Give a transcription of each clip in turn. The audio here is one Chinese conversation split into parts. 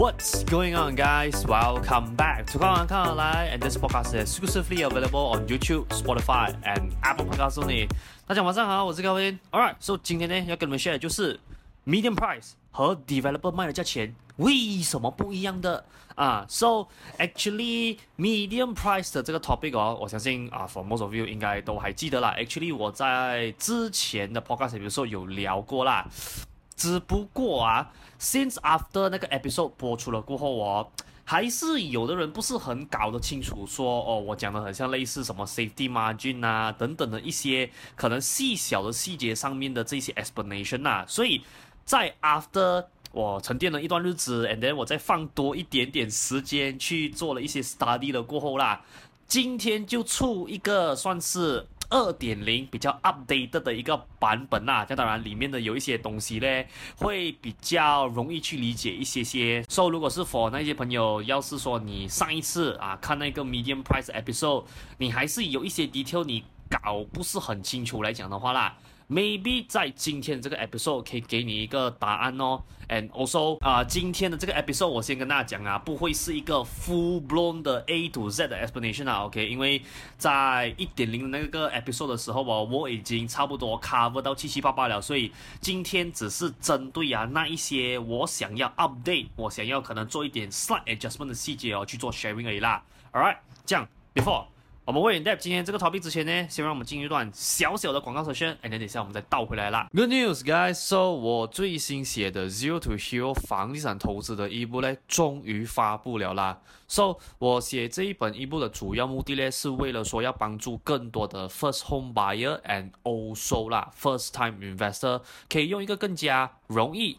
What's going on, guys? Welcome back to 看完看而来 and this podcast is exclusively available on YouTube, Spotify, and Apple Podcasts only. 大家晚上好，我是高斌。Alright, so 今天呢要跟你们 share 的就是 medium price 和 developer 卖的价钱为什么不一样的啊？So actually medium price 的这个 topic 哦，我相信啊，for most of you 应该都还记得啦。Actually 我在之前的 podcast 比如说有聊过啦。只不过啊，since after 那个 episode 播出了过后哦，还是有的人不是很搞得清楚说，哦，我讲的很像类似什么 safety margin 啊等等的一些可能细小的细节上面的这些 explanation 啊，所以在 after 我沉淀了一段日子，and then 我再放多一点点时间去做了一些 study 了过后啦，今天就出一个算是。二点零比较 update 的一个版本啦，这当然里面的有一些东西呢，会比较容易去理解一些些。所以如果是 for 那些朋友，要是说你上一次啊看那个 medium price episode，你还是有一些 detail 你搞不是很清楚来讲的话啦。Maybe 在今天这个 episode 可以给你一个答案哦，and also 啊、今天的这个 episode 我先跟大家讲啊，不会是一个 full blown 的 A to Z 的 explanation 啊，OK？因为在一点零的那个 episode 的时候哦，我已经差不多 cover 到七七八八了，所以今天只是针对啊那一些我想要 update，我想要可能做一点 slight adjustment 的细节哦去做 sharing 而已啦。All right，这样 before。我们会 end up 今天这个 topic 之前呢，先让我们进入一段小小的广告首先，哎等一下我们再倒回来啦。Good news, guys! So 我最新写的 Zero to Hero 房地产投资的一部呢，终于发布了啦。So 我写这一本一部的主要目的呢，是为了说要帮助更多的 first home buyer and also 啦 first time investor 可以用一个更加容易。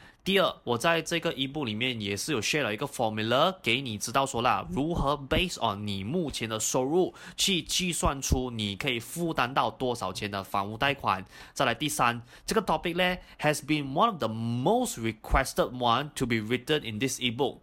第二，我在这个 ebook 里面也是有 share 了一个 formula 给你知道说啦，如何 base on 你目前的收入去计算出你可以负担到多少钱的房屋贷款。再来第三，这个 topic 呢 has been one of the most requested one to be written in this ebook，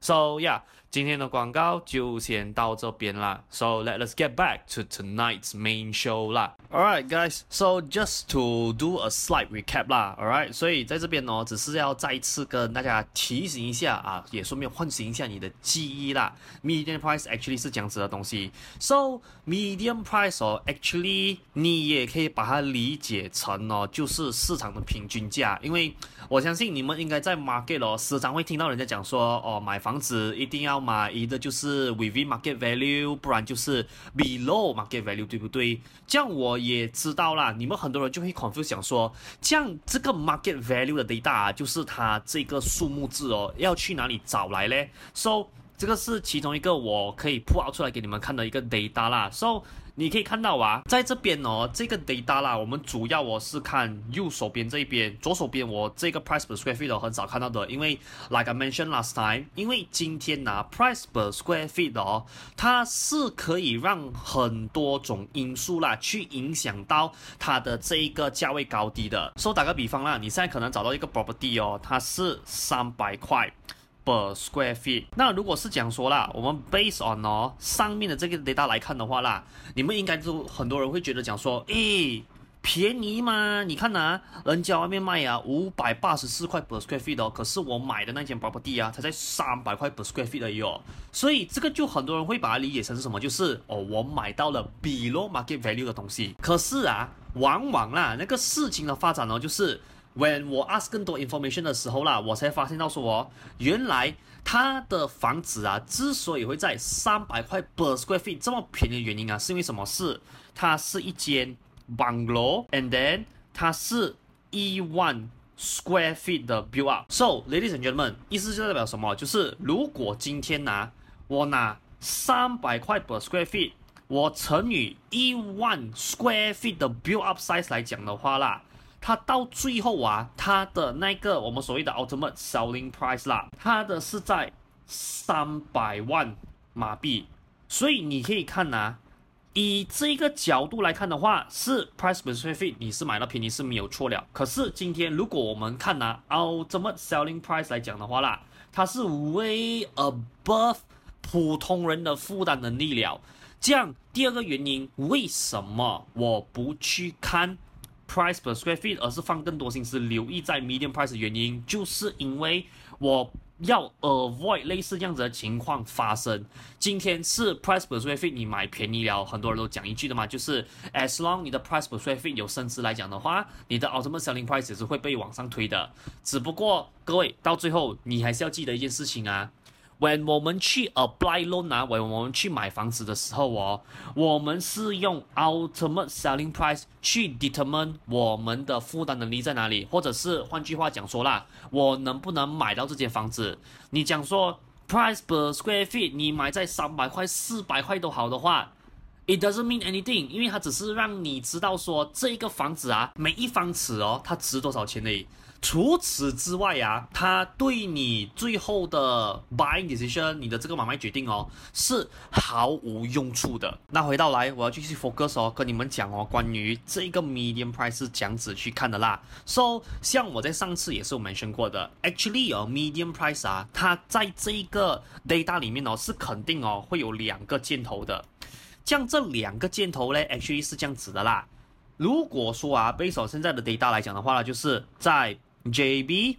So yeah，今天的广告就先到这边啦。So let us get back to tonight's main show 啦。All right, guys, so just to do a slight recap 啦。All right，所以在这边呢，只是要再一次跟大家提醒一下啊，也顺便唤醒一下你的记忆啦。Median price actually 是这样子的东西。So median price 哦，actually 你也可以把它理解成哦，就是市场的平均价。因为我相信你们应该在 market 哦，时常会听到人家讲说哦，买房。房子一定要买，一个就是 within market value，不然就是 below market value，对不对？这样我也知道啦，你们很多人就会 confuse 想说，这样这个 market value 的 data，就是它这个数目字哦，要去哪里找来嘞？So 这个是其中一个我可以 pull out 出来给你们看的一个 data 啦。So 你可以看到啊，在这边哦，这个 data 啦，我们主要我是看右手边这一边，左手边我这个 price per square feet 很少看到的，因为 like I mentioned last time，因为今天呢、price per square feet 哦，它是可以让很多种因素啦去影响到它的这一个价位高低的。说、so, 打个比方啦，你现在可能找到一个 property 哦，它是三百块。Per square feet，那如果是讲说啦，我们 based on 哦上面的这个 data 来看的话啦，你们应该都很多人会觉得讲说，诶，便宜吗？你看呐、人家外面卖啊五百八十四块 per square feet 哦，可是我买的那间 property 啊，才在三百块 per square feet 而已哦，所以这个就很多人会把它理解成是什么？就是哦，我买到了 below market value 的东西。可是啊，往往啦，那个事情的发展呢，就是。When 我 ask 更多 information 的时候啦，我才发现到说哦，原来他的房子啊，之所以会在三百块 per square feet 这么便宜的原因啊，是因为什么？是它是一间 bungalow，and then 它是一万 square feet 的 build up。So ladies and gentlemen，意思就代表什么？就是如果今天拿、我拿三百块 per square feet，我乘以一万 square feet 的 build up size 来讲的话啦。它到最后啊，它的那个我们所谓的 ultimate selling price 啦，它的是在三百万马币，所以你可以看呐、啊，以这个角度来看的话，是 price per se 你是买到便宜是没有错了。可是今天如果我们看呐、啊、ultimate selling price 来讲的话啦，它是 way above 普通人的负担能力了。这样第二个原因，为什么我不去看？price per square feet，而是放更多心思留意在 medium price 的原因，就是因为我要 avoid 类似这样子的情况发生。今天是 price per square feet，你买便宜了，很多人都讲一句的嘛，就是 as long 你的 price per square feet 有升值来讲的话，你的 ultimate selling price 也是会被往上推的。只不过各位到最后，你还是要记得一件事情啊。When 我们去 apply loan 啊，when 我们去买房子的时候哦，我们是用 ultimate selling price 去 determine 我们的负担能力在哪里，或者是换句话讲说啦，我能不能买到这间房子？你讲说 price per square feet，你买在三百块、四百块都好的话，it doesn't mean anything，因为它只是让你知道说这个房子啊，每一方尺哦，它值多少钱而已。除此之外啊，它对你最后的 buying decision，你的这个买卖决定哦，是毫无用处的。那回到来，我要继续 focus 哦，跟你们讲哦，关于这个 medium price 是这样子去看的啦。So，像我在上次也是有 mention 过的，actually 哦，medium price 啊，它在这一个 data 里面哦，是肯定哦会有两个箭头的。像这两个箭头呢，actually 是这样子的啦。如果说啊，based on 现在的 data 来讲的话呢，就是在 JB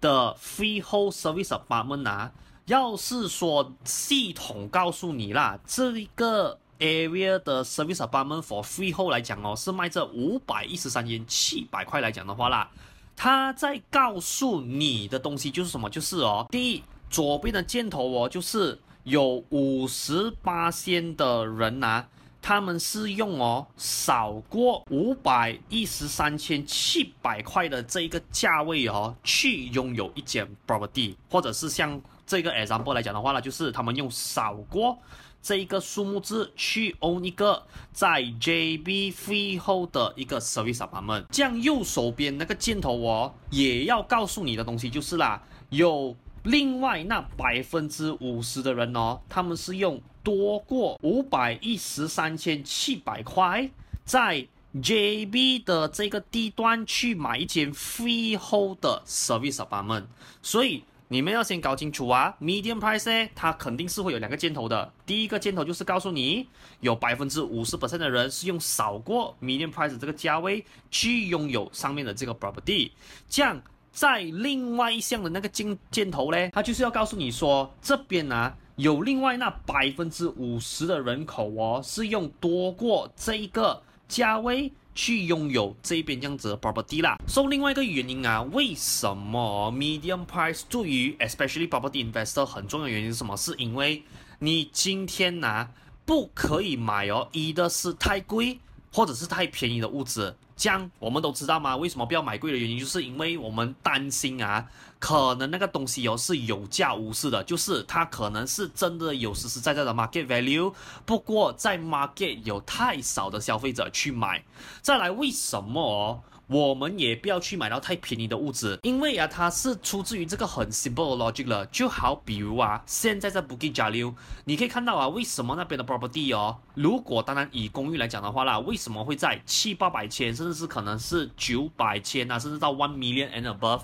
的 freehold service apartment 啊，要是说系统告诉你啦，这一个 area 的 service apartment for freehold 来讲哦，是卖这五百一十三元七百块来讲的话啦，他在告诉你的东西就是什么？就是哦，第一，左边的箭头哦，就是有五十八仙的人呐、啊。他们是用哦少过五百一十三千七百块的这一个价位哦去拥有一间 property，或者是像这个 example 来讲的话呢，就是他们用少过这一个数目字去 own 一个在 JB freehold 的一个 service apartment。这样右手边那个箭头哦也要告诉你的东西就是啦，有另外那百分之五十的人哦，他们是用。多过五百一十三千七百块，在 JB 的这个地段去买一间 freehold 的 service apartment，所以你们要先搞清楚啊，median price 呢，它肯定是会有两个箭头的。第一个箭头就是告诉你，有百分之五十 percent 的人是用少过 median price 这个价位去拥有上面的这个 property。这样在另外一项的那个箭箭头呢，它就是要告诉你说，这边呢、啊。有另外那百分之五十的人口哦，是用多过这一个价位去拥有这边这样子的 property 啦。所以另外一个原因啊，为什么 medium price 对于 especially property investor 很重要的原因是什么？是因为你今天呢、不可以买哦，一的是太贵或者是太便宜的物质。这样我们都知道吗？为什么不要买贵的原因，就是因为我们担心啊，可能那个东西哦是有价无市的，就是它可能是真的有实实在在的 market value，不过在 market 有太少的消费者去买。再来，为什么哦？我们也不要去买到太便宜的物质，因为啊，它是出自于这个很 simple 的 logic 了。就好比如啊，现在在 Bukit Jalil，你可以看到啊，为什么那边的 property 哦，如果当然以公寓来讲的话啦，为什么会在七八百千，甚至是可能是九百千啊，甚至到 one million and above？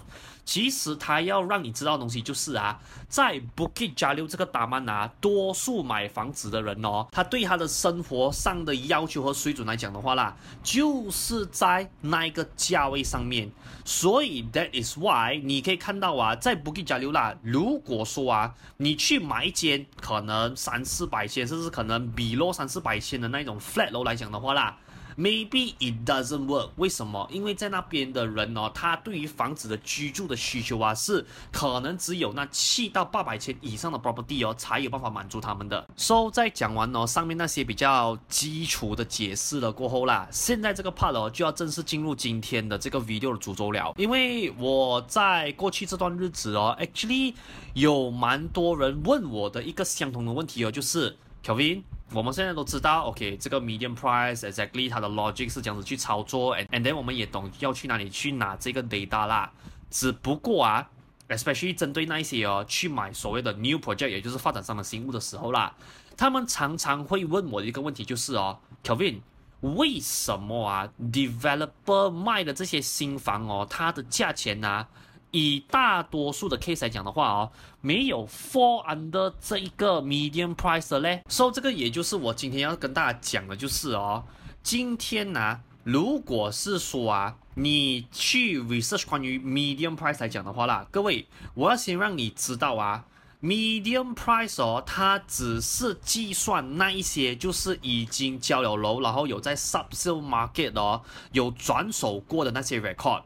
其实他要让你知道的东西就是啊，在 Bukit Jalil 这个达曼啊，多数买房子的人哦，他对他的生活上的要求和水准来讲的话啦，就是在那一个价位上面。所以 that is why 你可以看到啊，在 Bukit Jalil 啦，如果说啊，你去买一间可能三四百千，甚至可能比落三四百千的那种 flat 楼来讲的话啦。Maybe it doesn't work。为什么？因为在那边的人哦，他对于房子的居住的需求啊，是可能只有那七到八百千以上的 property 哦，才有办法满足他们的。So 在讲完哦上面那些比较基础的解释了过后啦，现在这个 part 哦就要正式进入今天的这个 video 的主轴了。因为我在过去这段日子哦，actually 有蛮多人问我的一个相同的问题哦，就是 Kevin。我们现在都知道，OK，这个 median price exactly 它的 logic 是这样子去操作，and and then 我们也懂要去哪里去拿这个 data 啦。只不过啊，especially 针对那一些哦去买所谓的 new project，也就是发展商的新屋的时候啦，他们常常会问我一个问题就是哦，Kevin，为什么啊 developer 卖的这些新房哦，它的价钱呢、啊？以大多数的 case 来讲的话哦，没有 fall under 这一个 median price 的嘞。所以这个也就是我今天要跟大家讲的，就是哦，今天呢、如果是说啊，你去 research 关于 median price 来讲的话啦，各位，我要先让你知道啊，median price 哦，它只是计算那一些就是已经交了楼，然后有在 subsale market 哦，有转手过的那些 record，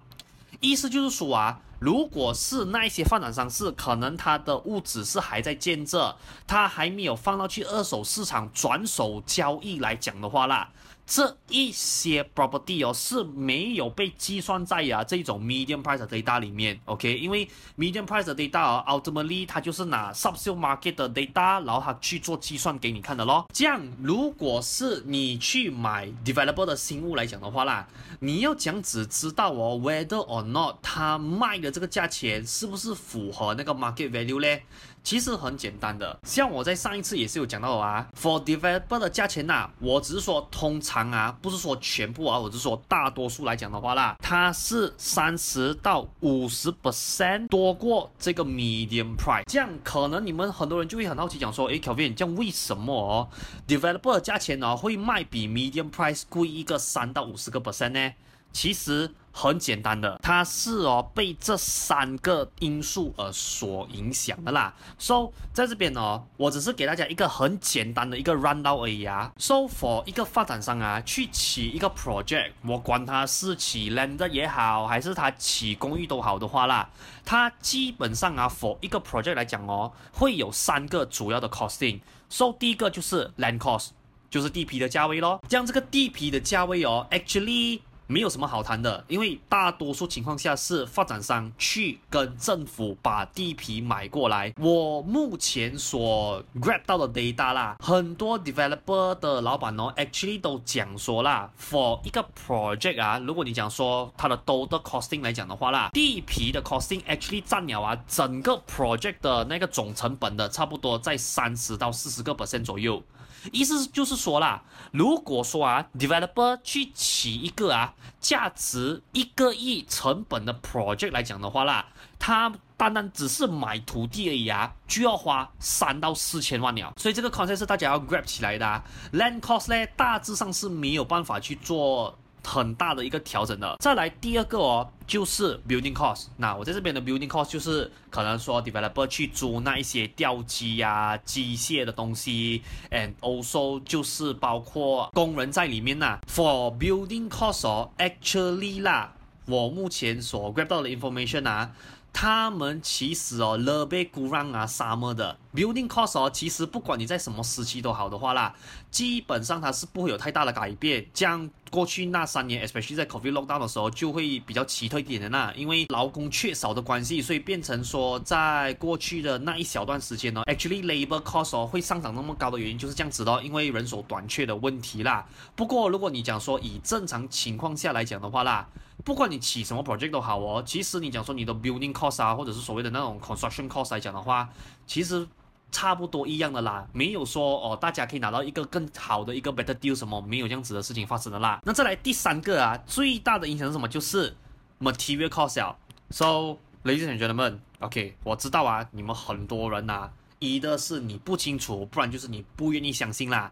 意思就是说啊。如果是那一些发展商是可能他的物质是还在建设，他还没有放到去二手市场转手交易来讲的话啦。这一些 property 哦是没有被计算在啊这种 median price 的 data 里面，OK？因为 median price 的 data 哦，ultimately 它就是拿 subsale market 的 data，然后它去做计算给你看的咯。这样，如果是你去买 developer 的新屋来讲的话啦，你要讲只知道哦，whether or not 它卖的这个价钱是不是符合那个 market value 嘞？其实很简单的，像我在上一次也是有讲到啊，for developer 的价钱呐、啊，我只是说通常啊，不是说全部啊，我只是说大多数来讲的话啦，它是三十到五十 percent 多过这个 medium price，这样可能你们很多人就会很好奇讲说，诶，Kelvin，这样为什么哦，developer 的价钱呢会卖比 medium price 贵一个三到五十个 percent 呢？其实很简单的，它是哦被这三个因素而所影响的啦。So 在这边哦，我只是给大家一个很简单的一个 rundown 而已啊。So for 一个发展商啊，去起一个 project，我管它是起 land 也好，还是它起公寓都好的话啦，它基本上啊，for 一个 project 来讲哦，会有三个主要的 costing。So 第一个就是 land cost，就是地皮的价位咯。这样这个地皮的价位哦，actually。没有什么好谈的，因为大多数情况下是发展商去跟政府把地皮买过来。我目前所 grab 到的 data 啦，很多 developer 的老板哦，actually 都讲说啦，for 一个 project 啊，如果你讲说它的 total costing 来讲的话啦，地皮的 costing actually 占了啊整个 project 的那个总成本的差不多在三十到四十个 percent 左右。意思就是说啦，如果说啊，developer 去起一个啊，价值一个亿成本的 project 来讲的话啦，他单单只是买土地而已啊，就要花三到四千万了。所以这个 concept 是大家要 grab 起来的啊，land cost 呢，大致上是没有办法去做。很大的一个调整的。再来第二个哦，就是 building cost。那我在这边的 building cost 就是可能说 developer 去租那一些吊机呀、机械的东西，and also 就是包括工人在里面呐。For building cost 哦，actually 啦，我目前所 grab 到的 information 啊。他们其实哦，lebih kurang 啊，sama 的 building cost 哦，其实不管你在什么时期都好的话啦，基本上它是不会有太大的改变。这样过去那三年，especially 在 COVID lockdown 的时候，就会比较奇特一点的那，因为劳工缺少的关系，所以变成说，在过去的那一小段时间呢，actually labor cost 哦会上涨那么高的原因就是这样子的，因为人手短缺的问题啦。不过如果你讲说以正常情况下来讲的话啦，不管你起什么 project 都好哦，其实你讲说你的 building cost 啊，或者是所谓的那种 construction cost 来讲的话，其实。差不多一样的啦，没有说哦，大家可以拿到一个更好的一个 better deal 什么，没有这样子的事情发生的啦。那再来第三个啊，最大的影响是什么？就是 material cost。So ladies and gentlemen，OK，我知道啊，你们很多人呐、啊，一的是你不清楚，不然就是你不愿意相信啦。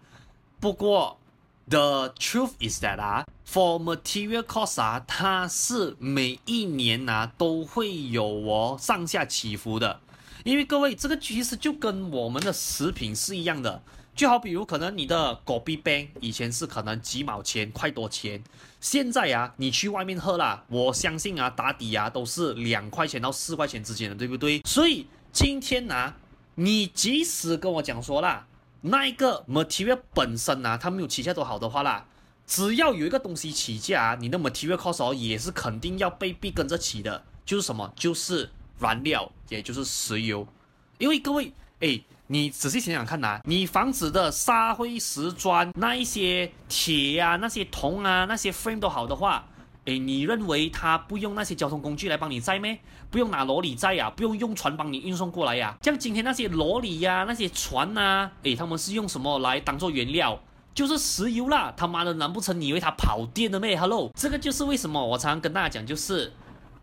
不过 the truth is that 啊，for material cost 啊，它是每一年呐、啊、都会有哦上下起伏的。因为各位，这个其实就跟我们的食品是一样的，就好比如可能你的果啤杯以前是可能几毛钱、块多钱，现在呀、啊，你去外面喝啦，我相信啊，打底啊都是两块钱到四块钱之间的，对不对？所以今天呢、啊，你即使跟我讲说啦，那一个 material 本身啊，它没有起价多好的话啦，只要有一个东西起价，你的 material cost 也是肯定要被逼跟着起的，就是什么？就是。燃料，也就是石油，因为各位，哎，你仔细想想看呐、你房子的沙灰石砖那一些铁啊，那些铜啊，那些 frame 都好的话，哎，你认为他不用那些交通工具来帮你载咩？不用拿罗里载呀、不用用船帮你运送过来呀、像今天那些罗里呀、那些船呐，哎，他们是用什么来当做原料？就是石油啦！他妈的，难不成你以为他跑电的咩？Hello，这个就是为什么我常常跟大家讲，就是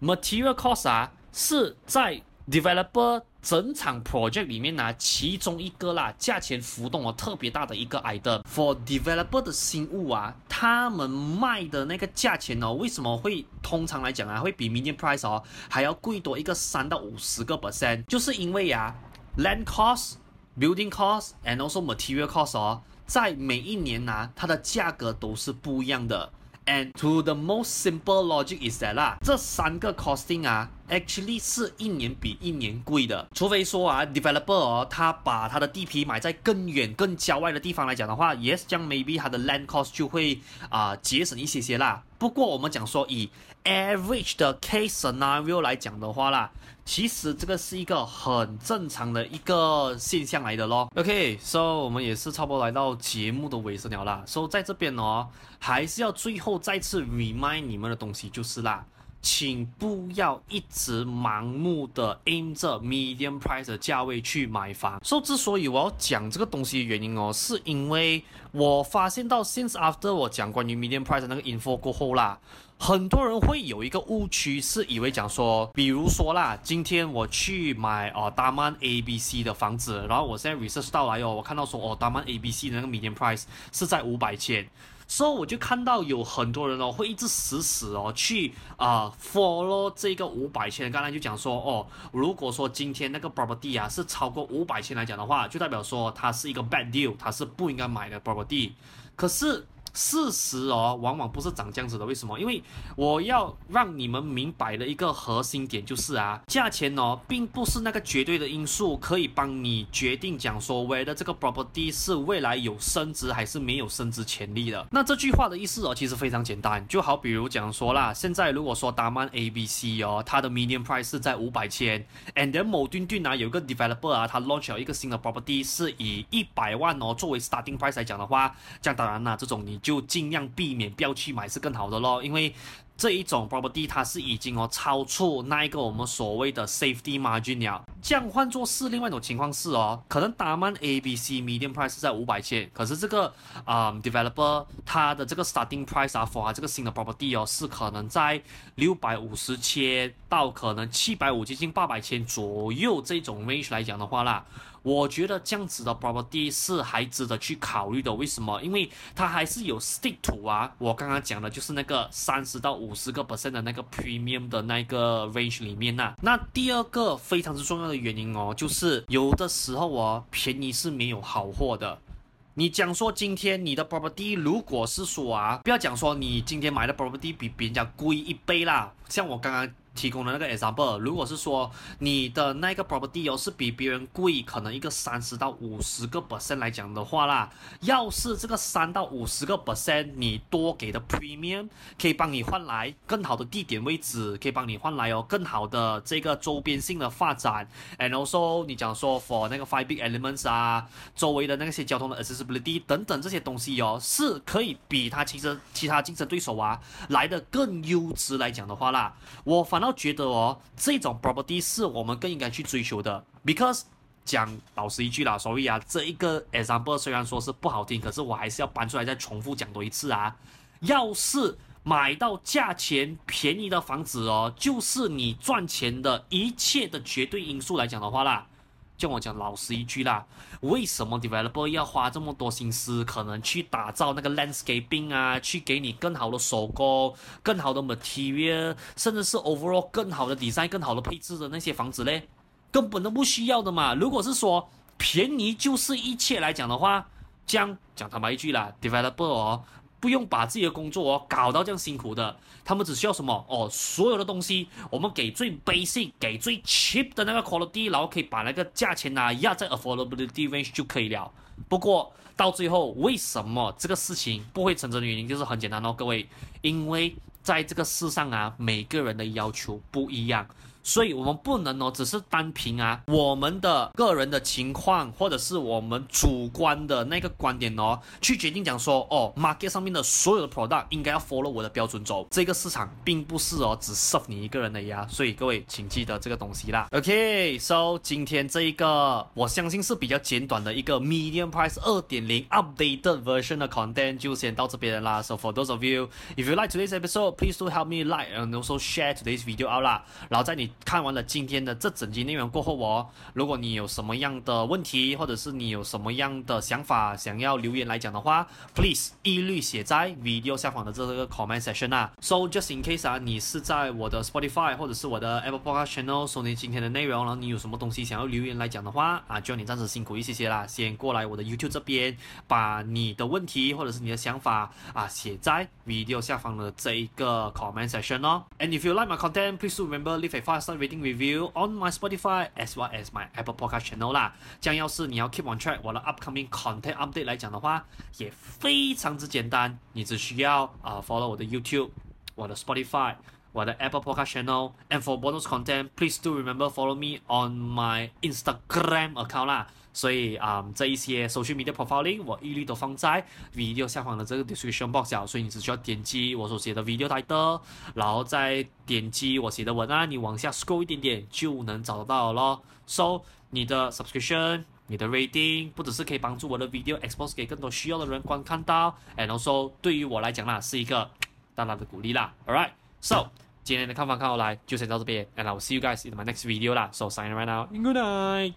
material cost 啊。是在 developer 整场 project 里面呢，其中一个啦，价钱浮动哦特别大的一个 item。For developer 的新物啊，他们卖的那个价钱哦，为什么会通常来讲啊，会比 median price 哦还要贵多一个三到五十个 percent？就是因为呀、啊，land cost、building cost and also material cost 哦，在每一年呢、啊，它的价格都是不一样的。And to the most simple logic is that 啦，这三个 costing 啊，actually 是一年比一年贵的。除非说啊，developer，他把他的地皮买在更远、更郊外的地方来讲的话，yes，这样 maybe 他的 land cost 就会啊、节省一些些啦。不过我们讲说以 average 的 case scenario 来讲的话啦，其实这个是一个很正常的一个现象来的咯。OK，so、我们也是差不多来到节目的尾声了啦。So 在这边哦，还是要最后再次 remind 你们的东西就是啦。请不要一直盲目的 aim 着 medium price 的价位去买房。所以之所以我要讲这个东西的原因哦，是因为我发现到 since after 我讲关于 medium price 的那个 info 过后啦，很多人会有一个误区，是以为讲说，比如说啦，今天我去买哦大曼 A B C 的房子，然后我现在 research 到来哦，我看到说哦大曼 A B C 的那个 medium price 是在五百千。所以我就看到有很多人哦，会一直死死哦去啊、follow 这个五百千。刚才就讲说哦，如果说今天那个 property 啊是超过五百千来讲的话，就代表说它是一个 bad deal，它是不应该买的 property。可是。事实哦，往往不是长这样子的。为什么？因为我要让你们明白的一个核心点就是啊，价钱哦，并不是那个绝对的因素，可以帮你决定讲说，whether 这个 property 是未来有升值还是没有升值潜力的。那这句话的意思哦，其实非常简单，就好比如讲说啦，现在如果说达曼 A B C 哦，它的 median price 是在五百千，and then 某顿顿啊，有个 developer 啊，他 launch 了一个新的 property 是以一百万哦作为 starting price 来讲的话，这样当然啦，这种你。就尽量避免不要去买是更好的咯，因为这一种 property 它是已经哦超出那一个我们所谓的 safety margin 了。这样换作是另外一种情况是哦，可能达曼 A B C median price 是在五百千，可是这个啊、developer 它的这个 starting price 啊 for 这个新的 property 哦是可能在六百五十千到可能七百五接近八百千左右这种 range 来讲的话啦。我觉得这样子的 property 是还值得去考虑的，为什么？因为它还是有 stick to 啊，我刚刚讲的就是那个三十到五十个 percent 的那个 premium 的那个 range 里面呐、啊。那第二个非常之重要的原因哦，就是有的时候哦，便宜是没有好货的。你讲说今天你的 property 如果是说啊，不要讲说你今天买的 property 比别人家贵一倍啦，像我刚刚。提供的那个 example，如果是说你的那个 property 哦是比别人贵，可能一个三十到五十个 percent 来讲的话啦，要是这个三到五十个 percent 你多给的 premium 可以帮你换来更好的地点位置，可以帮你换来哦更好的这个周边性的发展，and also 你讲说 for 那个 five big elements 啊，周围的那些交通的 accessibility 等等这些东西哦，是可以比他其实其他竞争对手啊来的更优质来讲的话啦，我反正要觉得哦，这种 property 是我们更应该去追求的，because 讲老实一句啦，所以啊，这一个 example 虽然说是不好听，可是我还是要搬出来再重复讲多一次啊。要是买到价钱便宜的房子哦，就是你赚钱的一切的绝对因素来讲的话啦。叫我讲老实一句啦，为什么 developer 要花这么多心思，可能去打造那个 landscaping 啊，去给你更好的手工、更好的 material，甚至是 overall 更好的 design、更好的配置的那些房子嘞？根本都不需要的嘛。如果是说便宜就是一切来讲的话，这样讲坦白一句啦，developer 哦。不用把自己的工作哦搞到这样辛苦的，他们只需要什么哦？所有的东西我们给最 basic、给最 cheap 的那个 quality，然后可以把那个价钱呢压在 affordability range 就可以了。不过到最后，为什么这个事情不会成真的原因就是很简单哦，各位，因为在这个世上啊，每个人的要求不一样。所以，我们不能哦，只是单凭啊我们的个人的情况，或者是我们主观的那个观点哦，去决定讲说哦，market 上面的所有的 product 应该要 follow 我的标准走。这个市场并不是哦，只 serve 你一个人的呀。所以各位请记得这个东西啦。OK，so 今天这一个我相信是比较简短的一个 medium price 二点零 updated version 的 content 就先到这边啦。So for those of you if you like today's episode, please do help me like and also share today's video out 啦。然后在你看完了今天的这整集内容过后哦，如果你有什么样的问题，或者是你有什么样的想法想要留言来讲的话，please 一律写在 video 下方的这个 comment section 啊。So just in case 啊，你是在我的 Spotify 或者是我的 Apple Podcast channel 收听今天的内容，然后你有什么东西想要留言来讲的话啊，就你暂时辛苦一些些啦，先过来我的 YouTube 这边，把你的问题或者是你的想法啊写在 video 下方的这一个 comment section 哦。And if you like my content, please remember leave a five star rating review on my Spotify as well as my Apple Podcast channel 啦。这样要是你要 keep on track 我的 upcoming content update 来讲的话，也非常之简单，你只需要啊、uh, follow 我的 YouTube、我的 Spotify、 我的 Apple Podcast channel。And for bonus content, please do remember follow me on my Instagram account 啦。所以啊、嗯，这一些 social media profiling 我一律都放在 video 下方的这个 description box 啊，所以你只需要点击我所写的 video title，然后再点击我写的文案，你往下 scroll 一点点就能找得到咯。So 你的 subscription，你的 rating，不只是可以帮助我的 video expose 给更多需要的人观看到，and also 对于我来讲啦，是一个大大的鼓励啦。All right，so 今天的看法看好来就先到这边，and I will see you guys in my next video 啦。So sign right now，good night。